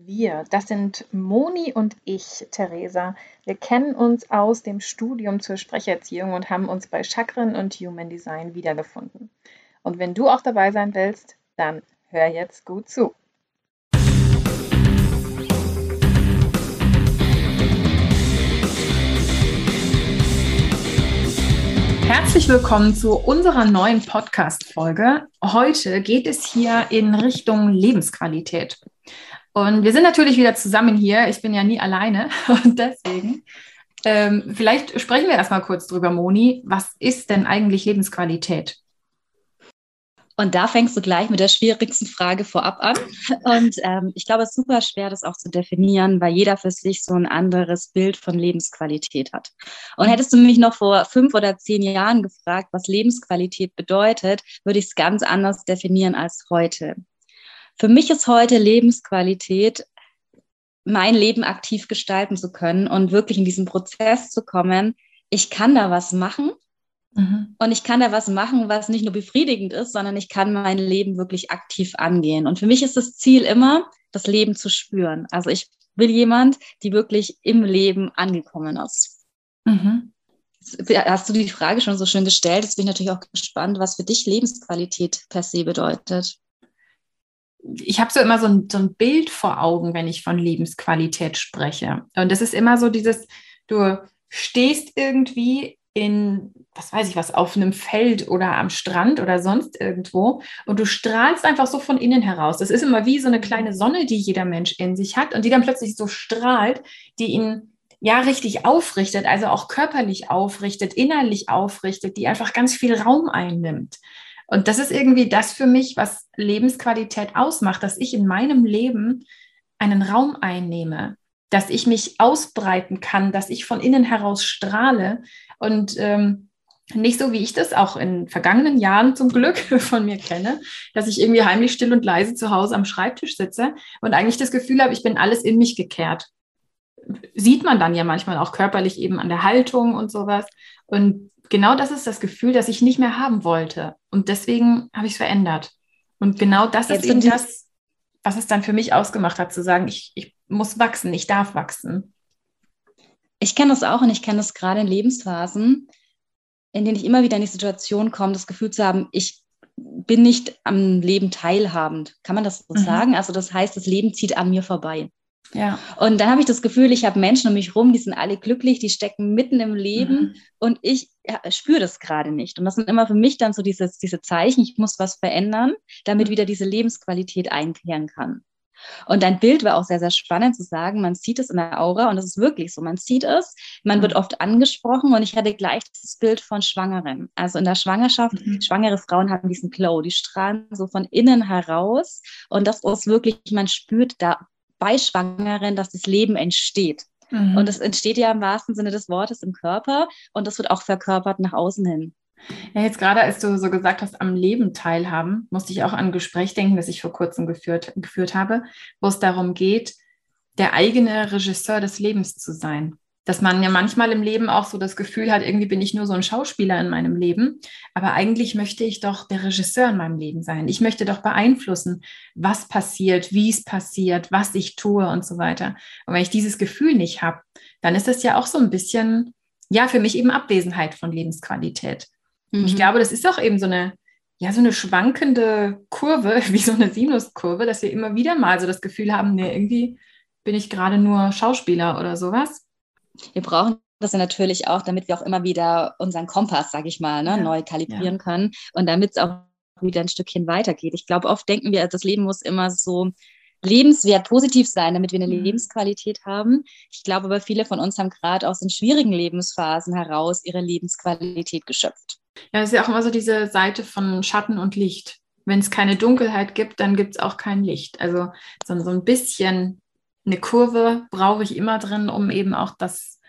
Wir, das sind Moni und ich, Theresa. Wir kennen uns aus dem Studium zur Sprecherziehung und haben uns bei Chakren und Human Design wiedergefunden. Und wenn du auch dabei sein willst, dann hör jetzt gut zu. Herzlich willkommen zu unserer neuen Podcast-Folge. Heute geht es hier in Richtung Lebensqualität. Und wir sind natürlich wieder zusammen hier. Ich bin ja nie alleine und deswegen. Ähm, vielleicht sprechen wir erstmal kurz drüber, Moni. Was ist denn eigentlich Lebensqualität? Und da fängst du gleich mit der schwierigsten Frage vorab an. Und ähm, ich glaube, es ist super schwer, das auch zu definieren, weil jeder für sich so ein anderes Bild von Lebensqualität hat. Und hättest du mich noch vor fünf oder zehn Jahren gefragt, was Lebensqualität bedeutet, würde ich es ganz anders definieren als heute. Für mich ist heute Lebensqualität, mein Leben aktiv gestalten zu können und wirklich in diesen Prozess zu kommen. Ich kann da was machen mhm. und ich kann da was machen, was nicht nur befriedigend ist, sondern ich kann mein Leben wirklich aktiv angehen. Und für mich ist das Ziel immer, das Leben zu spüren. Also ich will jemand, die wirklich im Leben angekommen ist. Mhm. Hast du die Frage schon so schön gestellt? Jetzt bin ich natürlich auch gespannt, was für dich Lebensqualität per se bedeutet ich habe so immer so ein, so ein Bild vor Augen, wenn ich von Lebensqualität spreche. Und das ist immer so dieses, du stehst irgendwie in, was weiß ich was, auf einem Feld oder am Strand oder sonst irgendwo und du strahlst einfach so von innen heraus. Das ist immer wie so eine kleine Sonne, die jeder Mensch in sich hat und die dann plötzlich so strahlt, die ihn ja richtig aufrichtet, also auch körperlich aufrichtet, innerlich aufrichtet, die einfach ganz viel Raum einnimmt. Und das ist irgendwie das für mich, was Lebensqualität ausmacht, dass ich in meinem Leben einen Raum einnehme, dass ich mich ausbreiten kann, dass ich von innen heraus strahle und ähm, nicht so, wie ich das auch in vergangenen Jahren zum Glück von mir kenne, dass ich irgendwie heimlich still und leise zu Hause am Schreibtisch sitze und eigentlich das Gefühl habe, ich bin alles in mich gekehrt. Sieht man dann ja manchmal auch körperlich eben an der Haltung und sowas. Und genau das ist das Gefühl, das ich nicht mehr haben wollte. Und deswegen habe ich es verändert. Und genau das Jetzt ist eben das, was es dann für mich ausgemacht hat, zu sagen, ich, ich muss wachsen, ich darf wachsen. Ich kenne das auch und ich kenne das gerade in Lebensphasen, in denen ich immer wieder in die Situation komme, das Gefühl zu haben, ich bin nicht am Leben teilhabend. Kann man das so mhm. sagen? Also das heißt, das Leben zieht an mir vorbei. Ja. Und dann habe ich das Gefühl, ich habe Menschen um mich rum, die sind alle glücklich, die stecken mitten im Leben mhm. und ich ja, spüre das gerade nicht. Und das sind immer für mich dann so dieses, diese Zeichen, ich muss was verändern, damit mhm. wieder diese Lebensqualität einkehren kann. Und dein Bild war auch sehr, sehr spannend zu sagen, man sieht es in der Aura und das ist wirklich so, man sieht es, man mhm. wird oft angesprochen und ich hatte gleich das Bild von Schwangeren. Also in der Schwangerschaft, mhm. schwangere Frauen haben diesen Glow, die strahlen so von innen heraus und das ist wirklich, man spürt da bei Schwangeren, dass das Leben entsteht. Mhm. Und es entsteht ja im wahrsten Sinne des Wortes im Körper und das wird auch verkörpert nach außen hin. Ja, jetzt gerade als du so gesagt hast, am Leben teilhaben, musste ich auch an ein Gespräch denken, das ich vor kurzem geführt, geführt habe, wo es darum geht, der eigene Regisseur des Lebens zu sein dass man ja manchmal im Leben auch so das Gefühl hat, irgendwie bin ich nur so ein Schauspieler in meinem Leben, aber eigentlich möchte ich doch der Regisseur in meinem Leben sein. Ich möchte doch beeinflussen, was passiert, wie es passiert, was ich tue und so weiter. Und wenn ich dieses Gefühl nicht habe, dann ist das ja auch so ein bisschen, ja, für mich eben Abwesenheit von Lebensqualität. Mhm. Ich glaube, das ist auch eben so eine, ja, so eine schwankende Kurve, wie so eine Sinuskurve, dass wir immer wieder mal so das Gefühl haben, nee, irgendwie bin ich gerade nur Schauspieler oder sowas. Wir brauchen das natürlich auch, damit wir auch immer wieder unseren Kompass, sage ich mal, ne, ja. neu kalibrieren ja. können und damit es auch wieder ein Stückchen weitergeht. Ich glaube, oft denken wir, das Leben muss immer so lebenswert positiv sein, damit wir eine mhm. Lebensqualität haben. Ich glaube aber, viele von uns haben gerade aus den schwierigen Lebensphasen heraus ihre Lebensqualität geschöpft. Ja, das ist ja auch immer so diese Seite von Schatten und Licht. Wenn es keine Dunkelheit gibt, dann gibt es auch kein Licht. Also so, so ein bisschen eine Kurve brauche ich immer drin, um eben auch das,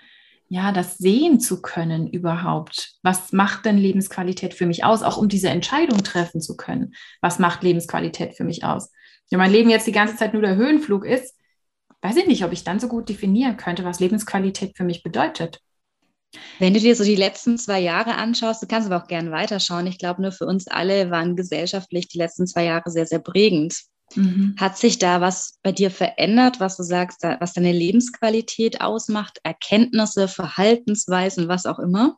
ja, das sehen zu können überhaupt. Was macht denn Lebensqualität für mich aus? Auch um diese Entscheidung treffen zu können. Was macht Lebensqualität für mich aus? Wenn mein Leben jetzt die ganze Zeit nur der Höhenflug ist, weiß ich nicht, ob ich dann so gut definieren könnte, was Lebensqualität für mich bedeutet. Wenn du dir so die letzten zwei Jahre anschaust, du kannst aber auch gerne weiterschauen. Ich glaube, nur für uns alle waren gesellschaftlich die letzten zwei Jahre sehr, sehr prägend. Mhm. Hat sich da was bei dir verändert, was du sagst, was deine Lebensqualität ausmacht, Erkenntnisse, Verhaltensweisen, was auch immer?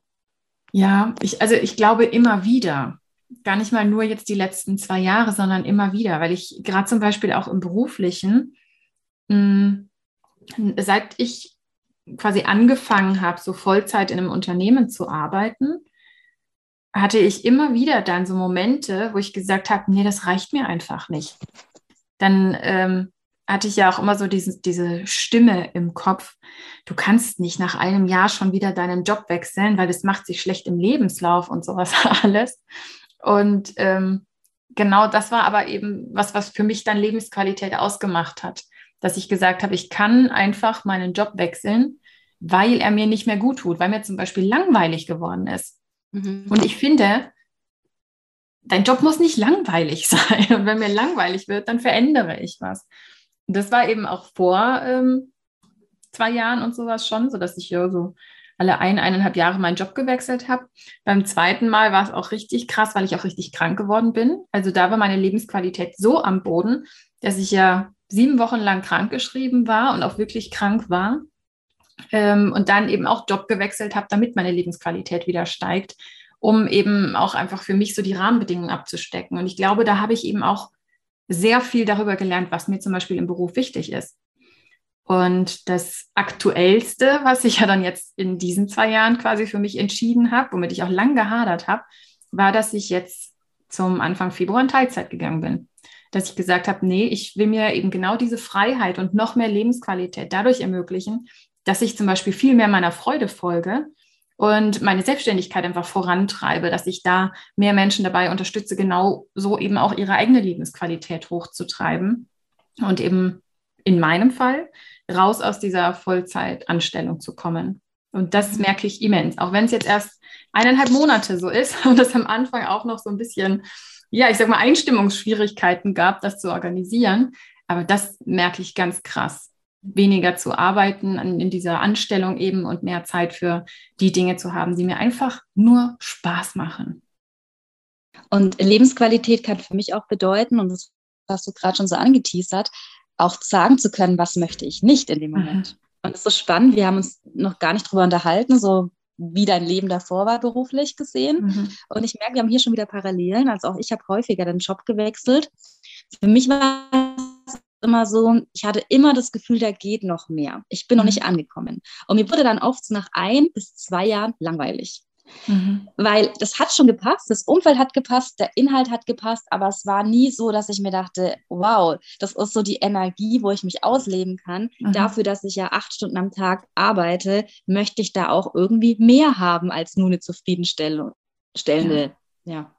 Ja, ich, also ich glaube immer wieder, gar nicht mal nur jetzt die letzten zwei Jahre, sondern immer wieder, weil ich gerade zum Beispiel auch im beruflichen, mh, hm, seit ich quasi angefangen habe, so Vollzeit in einem Unternehmen zu arbeiten, hatte ich immer wieder dann so Momente, wo ich gesagt habe, nee, das reicht mir einfach nicht. Dann ähm, hatte ich ja auch immer so diese, diese Stimme im Kopf, du kannst nicht nach einem Jahr schon wieder deinen Job wechseln, weil das macht sich schlecht im Lebenslauf und sowas alles. Und ähm, genau das war aber eben was, was für mich dann Lebensqualität ausgemacht hat dass ich gesagt habe, ich kann einfach meinen Job wechseln, weil er mir nicht mehr gut tut, weil mir zum Beispiel langweilig geworden ist. Mhm. Und ich finde, dein Job muss nicht langweilig sein. Und wenn mir langweilig wird, dann verändere ich was. Und das war eben auch vor ähm, zwei Jahren und sowas schon, so dass ich ja so alle ein, eineinhalb Jahre meinen Job gewechselt habe. Beim zweiten Mal war es auch richtig krass, weil ich auch richtig krank geworden bin. Also da war meine Lebensqualität so am Boden, dass ich ja sieben Wochen lang krankgeschrieben war und auch wirklich krank war. Ähm, und dann eben auch Job gewechselt habe, damit meine Lebensqualität wieder steigt, um eben auch einfach für mich so die Rahmenbedingungen abzustecken. Und ich glaube, da habe ich eben auch sehr viel darüber gelernt, was mir zum Beispiel im Beruf wichtig ist. Und das Aktuellste, was ich ja dann jetzt in diesen zwei Jahren quasi für mich entschieden habe, womit ich auch lang gehadert habe, war, dass ich jetzt zum Anfang Februar in Teilzeit gegangen bin dass ich gesagt habe, nee, ich will mir eben genau diese Freiheit und noch mehr Lebensqualität dadurch ermöglichen, dass ich zum Beispiel viel mehr meiner Freude folge und meine Selbstständigkeit einfach vorantreibe, dass ich da mehr Menschen dabei unterstütze, genau so eben auch ihre eigene Lebensqualität hochzutreiben und eben in meinem Fall raus aus dieser Vollzeitanstellung zu kommen. Und das merke ich immens, auch wenn es jetzt erst eineinhalb Monate so ist und das am Anfang auch noch so ein bisschen ja, ich sag mal, Einstimmungsschwierigkeiten gab, das zu organisieren. Aber das merke ich ganz krass. Weniger zu arbeiten in dieser Anstellung eben und mehr Zeit für die Dinge zu haben, die mir einfach nur Spaß machen. Und Lebensqualität kann für mich auch bedeuten, und das hast du gerade schon so angeteasert, auch sagen zu können, was möchte ich nicht in dem Moment. Mhm. Und es ist so spannend, wir haben uns noch gar nicht drüber unterhalten, so wie dein Leben davor war, beruflich gesehen. Mhm. Und ich merke, wir haben hier schon wieder Parallelen. Also auch ich habe häufiger den Job gewechselt. Für mich war es immer so, ich hatte immer das Gefühl, da geht noch mehr. Ich bin mhm. noch nicht angekommen. Und mir wurde dann oft nach ein bis zwei Jahren langweilig. Mhm. Weil das hat schon gepasst, das Umfeld hat gepasst, der Inhalt hat gepasst, aber es war nie so, dass ich mir dachte, wow, das ist so die Energie, wo ich mich ausleben kann. Mhm. Dafür, dass ich ja acht Stunden am Tag arbeite, möchte ich da auch irgendwie mehr haben als nur eine zufriedenstellende ja. ja.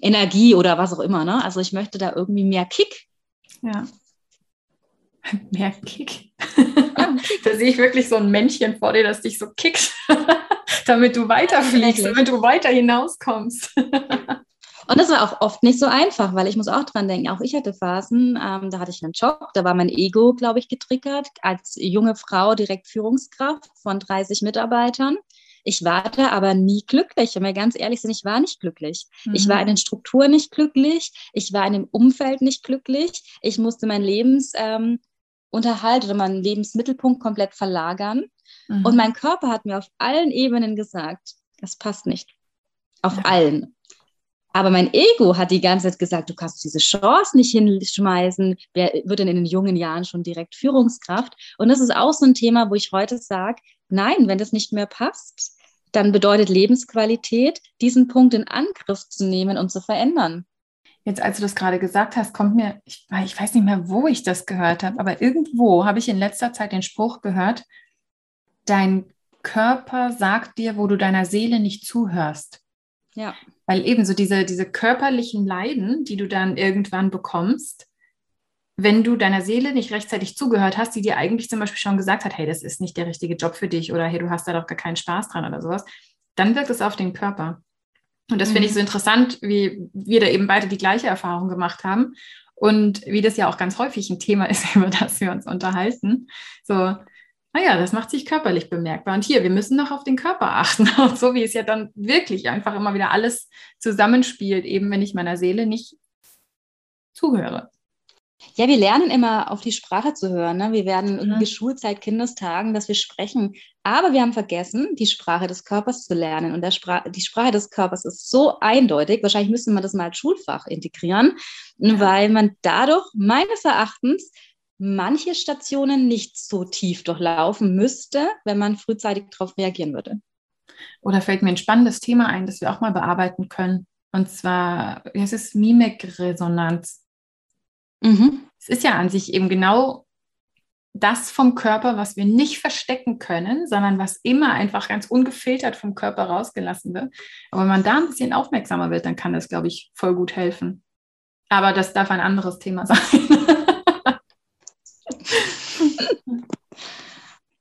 Energie oder was auch immer. Ne? Also ich möchte da irgendwie mehr Kick. Ja. Mehr Kick. da sehe ich wirklich so ein Männchen vor dir, das dich so kickt. damit du weiterfliegst, damit du weiter hinauskommst. Und das war auch oft nicht so einfach, weil ich muss auch dran denken, auch ich hatte Phasen, ähm, da hatte ich einen Job, da war mein Ego, glaube ich, getriggert, als junge Frau direkt Führungskraft von 30 Mitarbeitern. Ich war da aber nie glücklich. Wenn wir ganz ehrlich sind, ich war nicht glücklich. Mhm. Ich war in den Strukturen nicht glücklich. Ich war in dem Umfeld nicht glücklich. Ich musste meinen Lebensunterhalt ähm, oder meinen Lebensmittelpunkt komplett verlagern. Mhm. Und mein Körper hat mir auf allen Ebenen gesagt, das passt nicht. Auf ja. allen. Aber mein Ego hat die ganze Zeit gesagt, du kannst diese Chance nicht hinschmeißen. Wer wird denn in den jungen Jahren schon direkt Führungskraft? Und das ist auch so ein Thema, wo ich heute sage, nein, wenn das nicht mehr passt, dann bedeutet Lebensqualität, diesen Punkt in Angriff zu nehmen und zu verändern. Jetzt, als du das gerade gesagt hast, kommt mir, ich, ich weiß nicht mehr, wo ich das gehört habe, aber irgendwo habe ich in letzter Zeit den Spruch gehört, dein Körper sagt dir, wo du deiner Seele nicht zuhörst. Ja. Weil ebenso diese, diese körperlichen Leiden, die du dann irgendwann bekommst, wenn du deiner Seele nicht rechtzeitig zugehört hast, die dir eigentlich zum Beispiel schon gesagt hat, hey, das ist nicht der richtige Job für dich oder hey, du hast da doch gar keinen Spaß dran oder sowas, dann wirkt es auf den Körper. Und das mhm. finde ich so interessant, wie wir da eben beide die gleiche Erfahrung gemacht haben und wie das ja auch ganz häufig ein Thema ist, über das wir uns unterhalten. So, naja, das macht sich körperlich bemerkbar. Und hier, wir müssen noch auf den Körper achten. Und so wie es ja dann wirklich einfach immer wieder alles zusammenspielt, eben wenn ich meiner Seele nicht zuhöre. Ja, wir lernen immer auf die Sprache zu hören. Ne? Wir werden in mhm. geschult seit Kindestagen, dass wir sprechen. Aber wir haben vergessen, die Sprache des Körpers zu lernen. Und Spra die Sprache des Körpers ist so eindeutig. Wahrscheinlich müsste man das mal als Schulfach integrieren, ja. weil man dadurch meines Erachtens manche Stationen nicht so tief durchlaufen müsste, wenn man frühzeitig darauf reagieren würde. Oder fällt mir ein spannendes Thema ein, das wir auch mal bearbeiten können. Und zwar, es ist Mimikresonanz. Mhm. Es ist ja an sich eben genau das vom Körper, was wir nicht verstecken können, sondern was immer einfach ganz ungefiltert vom Körper rausgelassen wird. Aber wenn man da ein bisschen aufmerksamer wird, dann kann das, glaube ich, voll gut helfen. Aber das darf ein anderes Thema sein.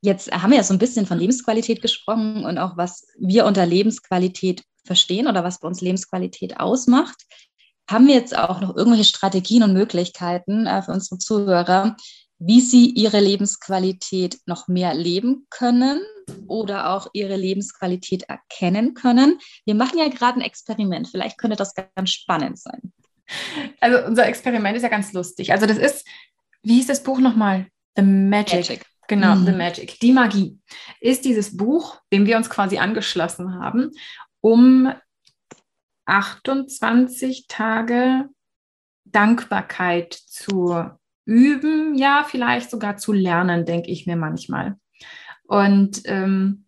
Jetzt haben wir ja so ein bisschen von Lebensqualität gesprochen und auch, was wir unter Lebensqualität verstehen oder was bei uns Lebensqualität ausmacht. Haben wir jetzt auch noch irgendwelche Strategien und Möglichkeiten äh, für unsere Zuhörer, wie sie ihre Lebensqualität noch mehr leben können oder auch ihre Lebensqualität erkennen können? Wir machen ja gerade ein Experiment. Vielleicht könnte das ganz spannend sein. Also unser Experiment ist ja ganz lustig. Also das ist, wie hieß das Buch nochmal? The Magic. Magic. Genau, mhm. The Magic. Die Magie ist dieses Buch, dem wir uns quasi angeschlossen haben, um 28 Tage Dankbarkeit zu üben, ja, vielleicht sogar zu lernen, denke ich mir manchmal. Und ähm,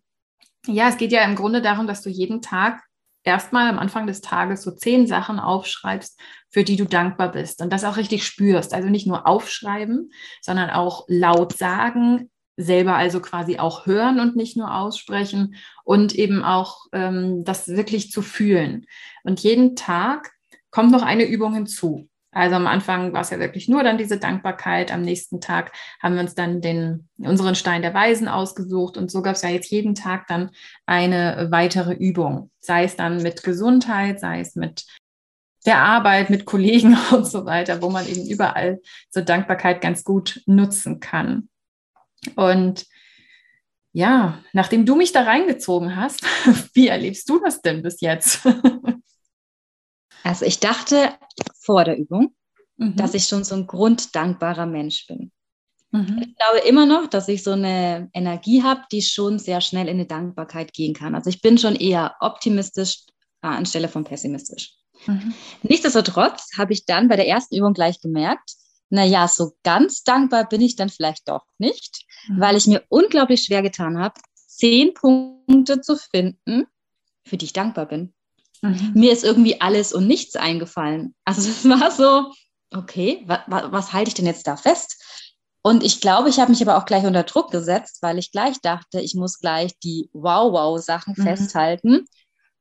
ja, es geht ja im Grunde darum, dass du jeden Tag erstmal am Anfang des Tages so zehn Sachen aufschreibst, für die du dankbar bist und das auch richtig spürst. Also nicht nur aufschreiben, sondern auch laut sagen, selber also quasi auch hören und nicht nur aussprechen und eben auch ähm, das wirklich zu fühlen. Und jeden Tag kommt noch eine Übung hinzu. Also am Anfang war es ja wirklich nur dann diese Dankbarkeit. Am nächsten Tag haben wir uns dann den, unseren Stein der Weisen ausgesucht und so gab es ja jetzt jeden Tag dann eine weitere Übung. Sei es dann mit Gesundheit, sei es mit der Arbeit, mit Kollegen und so weiter, wo man eben überall so Dankbarkeit ganz gut nutzen kann. Und ja, nachdem du mich da reingezogen hast, wie erlebst du das denn bis jetzt? also ich dachte vor der Übung, mhm. dass ich schon so ein grunddankbarer Mensch bin. Mhm. Ich glaube immer noch, dass ich so eine Energie habe, die schon sehr schnell in eine Dankbarkeit gehen kann. Also ich bin schon eher optimistisch anstelle von pessimistisch. Mhm. Nichtsdestotrotz habe ich dann bei der ersten Übung gleich gemerkt, naja, so ganz dankbar bin ich dann vielleicht doch nicht, mhm. weil ich mir unglaublich schwer getan habe, zehn Punkte zu finden, für die ich dankbar bin. Mhm. Mir ist irgendwie alles und nichts eingefallen. Also es war so, okay, wa, wa, was halte ich denn jetzt da fest? Und ich glaube, ich habe mich aber auch gleich unter Druck gesetzt, weil ich gleich dachte, ich muss gleich die Wow-Wow-Sachen mhm. festhalten,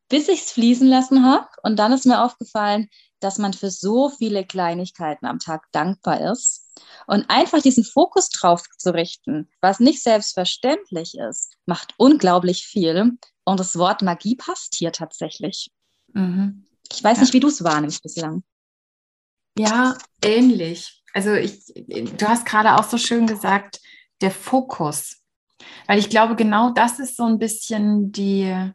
bis ich es fließen lassen habe. Und dann ist mir aufgefallen, dass man für so viele Kleinigkeiten am Tag dankbar ist. Und einfach diesen Fokus drauf zu richten, was nicht selbstverständlich ist, macht unglaublich viel. Und das Wort Magie passt hier tatsächlich. Mhm. Ich weiß ja. nicht, wie du es wahrnimmst bislang. Ja, ähnlich. Also ich, du hast gerade auch so schön gesagt, der Fokus. Weil ich glaube, genau das ist so ein bisschen die,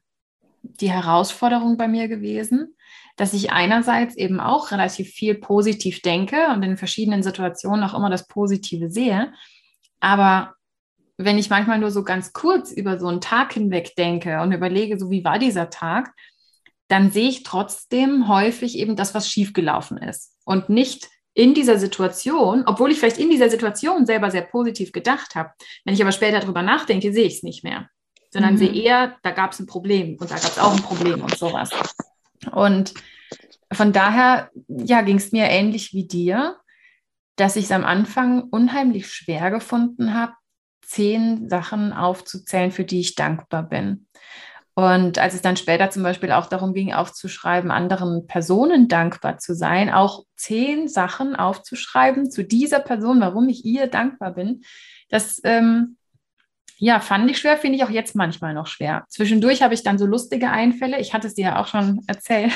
die Herausforderung bei mir gewesen, dass ich einerseits eben auch relativ viel positiv denke und in verschiedenen Situationen auch immer das Positive sehe. Aber wenn ich manchmal nur so ganz kurz über so einen Tag hinweg denke und überlege, so wie war dieser Tag, dann sehe ich trotzdem häufig eben das, was schiefgelaufen ist und nicht in dieser Situation, obwohl ich vielleicht in dieser Situation selber sehr positiv gedacht habe. Wenn ich aber später darüber nachdenke, sehe ich es nicht mehr, sondern mhm. sehe eher, da gab es ein Problem und da gab es auch ein Problem und sowas. Und von daher, ja, ging es mir ähnlich wie dir, dass ich es am Anfang unheimlich schwer gefunden habe, zehn Sachen aufzuzählen, für die ich dankbar bin. Und als es dann später zum Beispiel auch darum ging, aufzuschreiben, anderen Personen dankbar zu sein, auch zehn Sachen aufzuschreiben zu dieser Person, warum ich ihr dankbar bin, das ähm, ja, fand ich schwer, finde ich auch jetzt manchmal noch schwer. Zwischendurch habe ich dann so lustige Einfälle. Ich hatte es dir ja auch schon erzählt,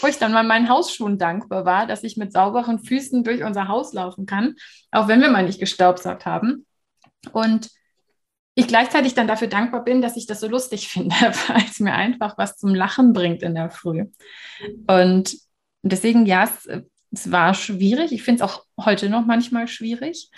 wo ich dann mal meinen Hausschuhen dankbar war, dass ich mit sauberen Füßen durch unser Haus laufen kann, auch wenn wir mal nicht gestaubsaugt haben. Und ich gleichzeitig dann dafür dankbar bin, dass ich das so lustig finde, weil es mir einfach was zum Lachen bringt in der Früh. Und deswegen, ja, es, es war schwierig. Ich finde es auch heute noch manchmal schwierig.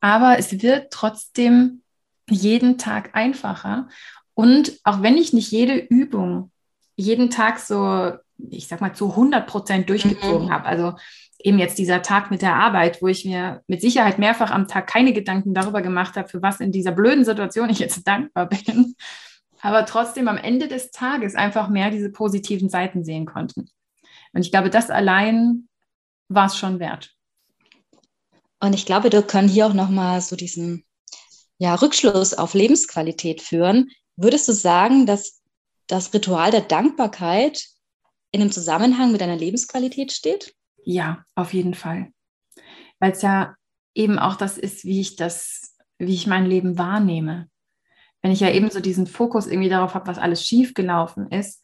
Aber es wird trotzdem jeden Tag einfacher. Und auch wenn ich nicht jede Übung jeden Tag so, ich sag mal, zu 100 Prozent durchgezogen mhm. habe, also eben jetzt dieser Tag mit der Arbeit, wo ich mir mit Sicherheit mehrfach am Tag keine Gedanken darüber gemacht habe, für was in dieser blöden Situation ich jetzt dankbar bin, aber trotzdem am Ende des Tages einfach mehr diese positiven Seiten sehen konnten. Und ich glaube, das allein war es schon wert. Und ich glaube, wir können hier auch nochmal so diesen ja, Rückschluss auf Lebensqualität führen. Würdest du sagen, dass das Ritual der Dankbarkeit in einem Zusammenhang mit deiner Lebensqualität steht? Ja, auf jeden Fall. Weil es ja eben auch das ist, wie ich das, wie ich mein Leben wahrnehme. Wenn ich ja eben so diesen Fokus irgendwie darauf habe, was alles schiefgelaufen ist,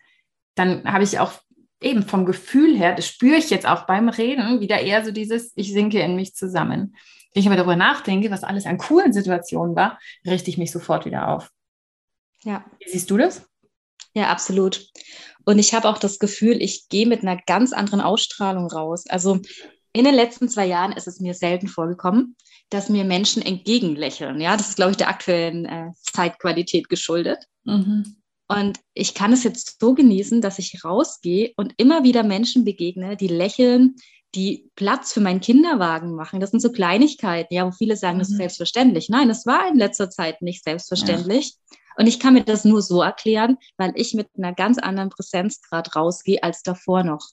dann habe ich auch eben vom Gefühl her, das spüre ich jetzt auch beim Reden, wieder eher so dieses, ich sinke in mich zusammen. Wenn ich aber darüber nachdenke, was alles an coolen Situationen war, richte ich mich sofort wieder auf. Ja. Wie siehst du das? Ja, absolut. Und ich habe auch das Gefühl, ich gehe mit einer ganz anderen Ausstrahlung raus. Also in den letzten zwei Jahren ist es mir selten vorgekommen, dass mir Menschen entgegenlächeln. Ja, das ist, glaube ich, der aktuellen äh, Zeitqualität geschuldet. Mhm. Und ich kann es jetzt so genießen, dass ich rausgehe und immer wieder Menschen begegne, die lächeln, die Platz für meinen Kinderwagen machen. Das sind so Kleinigkeiten, ja, wo viele sagen, das ist mhm. selbstverständlich. Nein, das war in letzter Zeit nicht selbstverständlich. Ja. Und ich kann mir das nur so erklären, weil ich mit einer ganz anderen Präsenzgrad rausgehe als davor noch.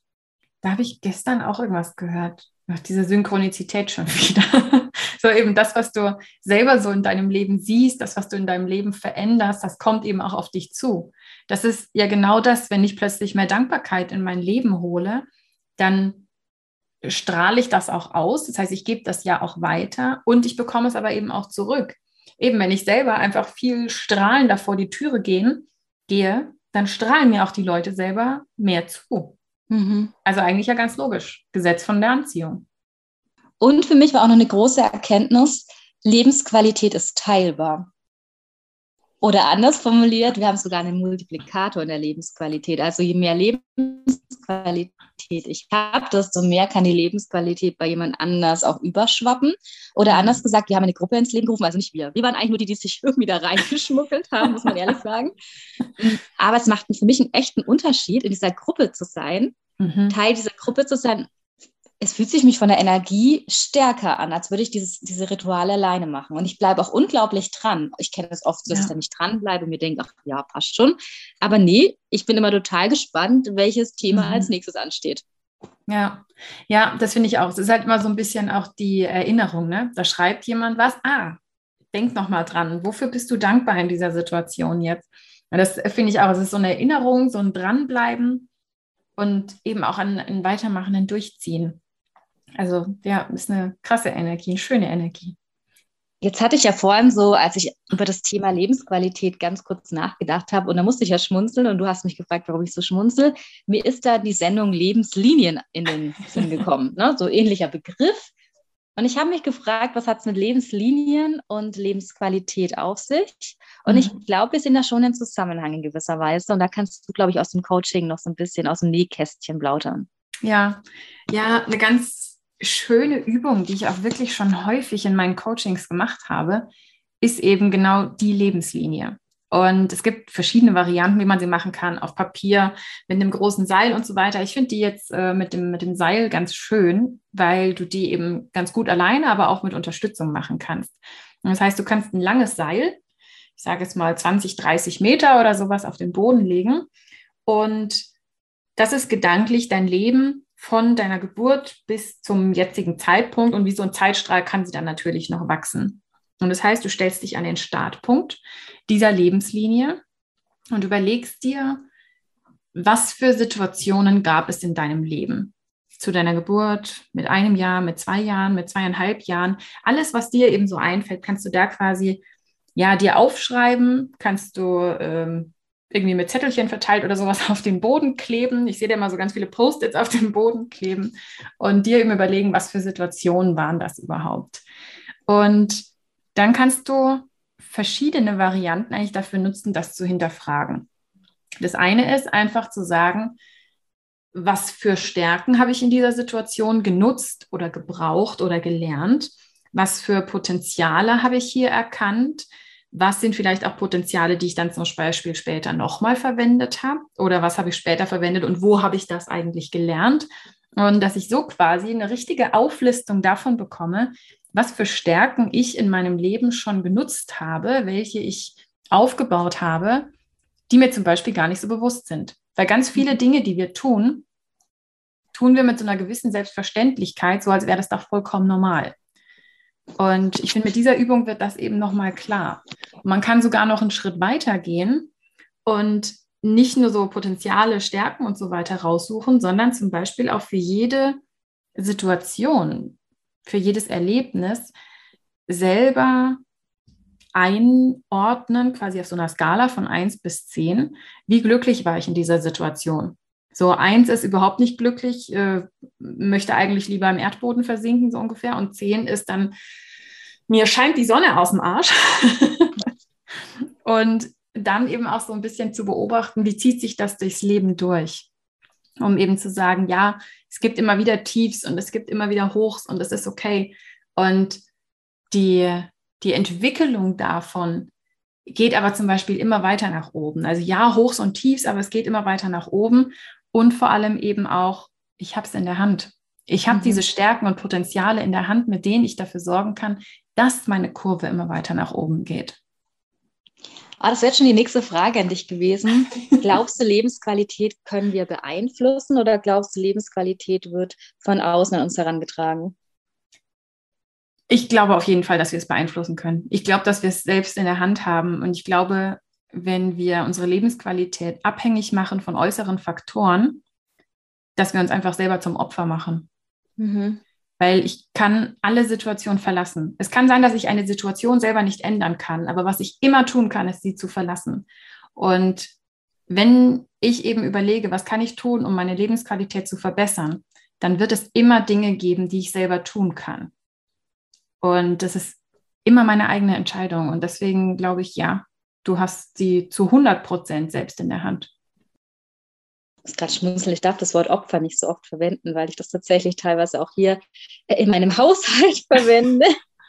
Da habe ich gestern auch irgendwas gehört. Nach dieser Synchronizität schon wieder. so eben das, was du selber so in deinem Leben siehst, das, was du in deinem Leben veränderst, das kommt eben auch auf dich zu. Das ist ja genau das, wenn ich plötzlich mehr Dankbarkeit in mein Leben hole, dann strahle ich das auch aus. Das heißt, ich gebe das ja auch weiter und ich bekomme es aber eben auch zurück. Eben, wenn ich selber einfach viel strahlender vor die Türe gehen, gehe, dann strahlen mir auch die Leute selber mehr zu. Mhm. Also eigentlich ja ganz logisch. Gesetz von der Anziehung. Und für mich war auch noch eine große Erkenntnis, Lebensqualität ist teilbar. Oder anders formuliert, wir haben sogar einen Multiplikator in der Lebensqualität. Also je mehr Lebensqualität ich habe, desto mehr kann die Lebensqualität bei jemand anders auch überschwappen. Oder anders gesagt, wir haben eine Gruppe ins Leben gerufen, also nicht wir. Wir waren eigentlich nur die, die sich irgendwie da reingeschmuggelt haben, muss man ehrlich sagen. Aber es macht für mich einen echten Unterschied, in dieser Gruppe zu sein, mhm. Teil dieser Gruppe zu sein es fühlt sich mich von der Energie stärker an, als würde ich dieses, diese Rituale alleine machen. Und ich bleibe auch unglaublich dran. Ich kenne das oft, dass ja. ich da nicht dran bleibe und mir denke, ach ja, passt schon. Aber nee, ich bin immer total gespannt, welches Thema mhm. als nächstes ansteht. Ja, ja, das finde ich auch. Es ist halt immer so ein bisschen auch die Erinnerung, ne? Da schreibt jemand was, ah, denk nochmal dran, wofür bist du dankbar in dieser Situation jetzt? Und das finde ich auch, es ist so eine Erinnerung, so ein Dranbleiben und eben auch ein, ein Weitermachen, Durchziehen. Also ja, ist eine krasse Energie, eine schöne Energie. Jetzt hatte ich ja vorhin so, als ich über das Thema Lebensqualität ganz kurz nachgedacht habe, und da musste ich ja schmunzeln und du hast mich gefragt, warum ich so schmunzel. Mir ist da die Sendung Lebenslinien in den Sinn gekommen, ne? so ähnlicher Begriff. Und ich habe mich gefragt, was hat es mit Lebenslinien und Lebensqualität auf sich? Und mhm. ich glaube, wir sind da schon im Zusammenhang in gewisser Weise. Und da kannst du, glaube ich, aus dem Coaching noch so ein bisschen aus dem Nähkästchen plaudern. Ja, ja, eine ganz schöne Übung, die ich auch wirklich schon häufig in meinen Coachings gemacht habe, ist eben genau die Lebenslinie. Und es gibt verschiedene Varianten, wie man sie machen kann, auf Papier, mit einem großen Seil und so weiter. Ich finde die jetzt äh, mit, dem, mit dem Seil ganz schön, weil du die eben ganz gut alleine, aber auch mit Unterstützung machen kannst. Und das heißt, du kannst ein langes Seil, ich sage jetzt mal 20, 30 Meter oder sowas, auf den Boden legen. Und das ist gedanklich dein Leben von deiner Geburt bis zum jetzigen Zeitpunkt und wie so ein Zeitstrahl kann sie dann natürlich noch wachsen. Und das heißt, du stellst dich an den Startpunkt dieser Lebenslinie und überlegst dir, was für Situationen gab es in deinem Leben? Zu deiner Geburt, mit einem Jahr, mit zwei Jahren, mit zweieinhalb Jahren. Alles, was dir eben so einfällt, kannst du da quasi ja dir aufschreiben, kannst du ähm, irgendwie mit Zettelchen verteilt oder sowas auf den Boden kleben. Ich sehe da mal so ganz viele Post-its auf dem Boden kleben und dir eben überlegen, was für Situationen waren das überhaupt. Und dann kannst du verschiedene Varianten eigentlich dafür nutzen, das zu hinterfragen. Das eine ist einfach zu sagen, was für Stärken habe ich in dieser Situation genutzt oder gebraucht oder gelernt? Was für Potenziale habe ich hier erkannt? Was sind vielleicht auch Potenziale, die ich dann zum Beispiel später nochmal verwendet habe? Oder was habe ich später verwendet und wo habe ich das eigentlich gelernt? Und dass ich so quasi eine richtige Auflistung davon bekomme, was für Stärken ich in meinem Leben schon genutzt habe, welche ich aufgebaut habe, die mir zum Beispiel gar nicht so bewusst sind. Weil ganz viele mhm. Dinge, die wir tun, tun wir mit so einer gewissen Selbstverständlichkeit, so als wäre das doch vollkommen normal. Und ich finde, mit dieser Übung wird das eben nochmal klar. Man kann sogar noch einen Schritt weiter gehen und nicht nur so Potenziale, Stärken und so weiter raussuchen, sondern zum Beispiel auch für jede Situation, für jedes Erlebnis selber einordnen, quasi auf so einer Skala von 1 bis 10, wie glücklich war ich in dieser Situation. So, 1 ist überhaupt nicht glücklich, äh, möchte eigentlich lieber im Erdboden versinken, so ungefähr. Und 10 ist dann, mir scheint die Sonne aus dem Arsch. und dann eben auch so ein bisschen zu beobachten, wie zieht sich das durchs Leben durch, um eben zu sagen, ja, es gibt immer wieder Tiefs und es gibt immer wieder Hochs und es ist okay. Und die, die Entwicklung davon geht aber zum Beispiel immer weiter nach oben. Also ja, Hochs und Tiefs, aber es geht immer weiter nach oben und vor allem eben auch, ich habe es in der Hand. Ich habe mhm. diese Stärken und Potenziale in der Hand, mit denen ich dafür sorgen kann, dass meine Kurve immer weiter nach oben geht. Ah, das wäre schon die nächste Frage an dich gewesen. Glaubst du, Lebensqualität können wir beeinflussen oder glaubst du, Lebensqualität wird von außen an uns herangetragen? Ich glaube auf jeden Fall, dass wir es beeinflussen können. Ich glaube, dass wir es selbst in der Hand haben. Und ich glaube, wenn wir unsere Lebensqualität abhängig machen von äußeren Faktoren, dass wir uns einfach selber zum Opfer machen. Mhm weil ich kann alle Situationen verlassen. Es kann sein, dass ich eine Situation selber nicht ändern kann, aber was ich immer tun kann, ist sie zu verlassen. Und wenn ich eben überlege, was kann ich tun, um meine Lebensqualität zu verbessern, dann wird es immer Dinge geben, die ich selber tun kann. Und das ist immer meine eigene Entscheidung. Und deswegen glaube ich, ja, du hast sie zu 100 Prozent selbst in der Hand muss gerade schmunzeln, ich darf das Wort Opfer nicht so oft verwenden, weil ich das tatsächlich teilweise auch hier in meinem Haushalt verwende.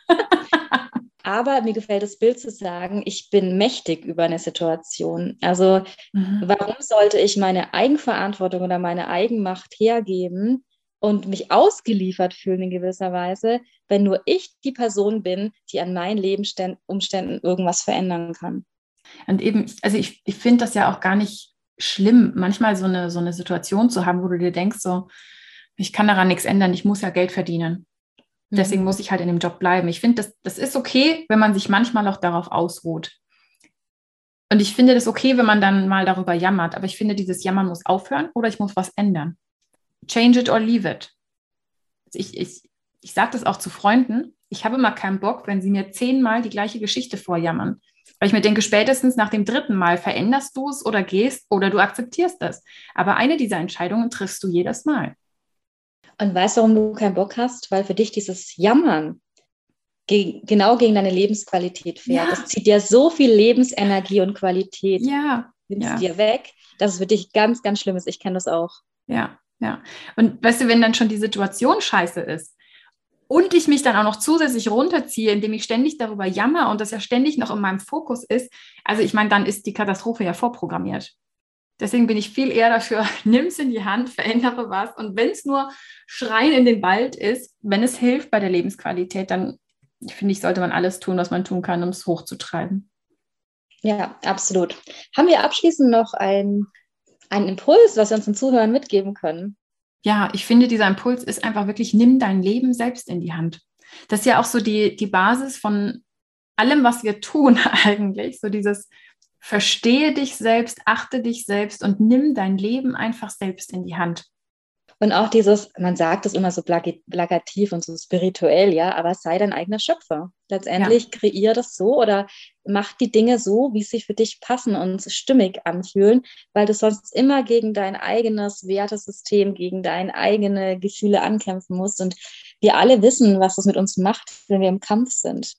Aber mir gefällt das Bild zu sagen, ich bin mächtig über eine Situation. Also mhm. warum sollte ich meine Eigenverantwortung oder meine Eigenmacht hergeben und mich ausgeliefert fühlen in gewisser Weise, wenn nur ich die Person bin, die an meinen Lebensumständen irgendwas verändern kann? Und eben, also ich, ich finde das ja auch gar nicht schlimm, manchmal so eine, so eine Situation zu haben, wo du dir denkst, so, ich kann daran nichts ändern, ich muss ja Geld verdienen. Deswegen mhm. muss ich halt in dem Job bleiben. Ich finde, das, das ist okay, wenn man sich manchmal auch darauf ausruht. Und ich finde das okay, wenn man dann mal darüber jammert. Aber ich finde, dieses Jammern muss aufhören oder ich muss was ändern. Change it or leave it. Also ich ich, ich sage das auch zu Freunden. Ich habe immer keinen Bock, wenn sie mir zehnmal die gleiche Geschichte vorjammern. Weil ich mir denke, spätestens nach dem dritten Mal veränderst du es oder gehst oder du akzeptierst es. Aber eine dieser Entscheidungen triffst du jedes Mal. Und weißt du, warum du keinen Bock hast? Weil für dich dieses Jammern ge genau gegen deine Lebensqualität fährt. Ja. Das zieht dir so viel Lebensenergie und Qualität. Ja. Nimmst ja. dir weg, dass es für dich ganz, ganz schlimm ist. Ich kenne das auch. Ja, ja. Und weißt du, wenn dann schon die Situation scheiße ist, und ich mich dann auch noch zusätzlich runterziehe, indem ich ständig darüber jammer und das ja ständig noch in meinem Fokus ist, also ich meine, dann ist die Katastrophe ja vorprogrammiert. Deswegen bin ich viel eher dafür, nimm es in die Hand, verändere was. Und wenn es nur Schreien in den Wald ist, wenn es hilft bei der Lebensqualität, dann finde ich, sollte man alles tun, was man tun kann, um es hochzutreiben. Ja, absolut. Haben wir abschließend noch einen Impuls, was wir uns den Zuhörern mitgeben können? Ja, ich finde, dieser Impuls ist einfach wirklich, nimm dein Leben selbst in die Hand. Das ist ja auch so die, die Basis von allem, was wir tun eigentlich. So dieses verstehe dich selbst, achte dich selbst und nimm dein Leben einfach selbst in die Hand. Und auch dieses, man sagt es immer so plakativ und so spirituell, ja, aber sei dein eigener Schöpfer. Letztendlich ja. kreier das so oder mach die Dinge so, wie sie für dich passen und stimmig anfühlen, weil du sonst immer gegen dein eigenes Wertesystem, gegen deine eigene Gefühle ankämpfen musst. Und wir alle wissen, was das mit uns macht, wenn wir im Kampf sind.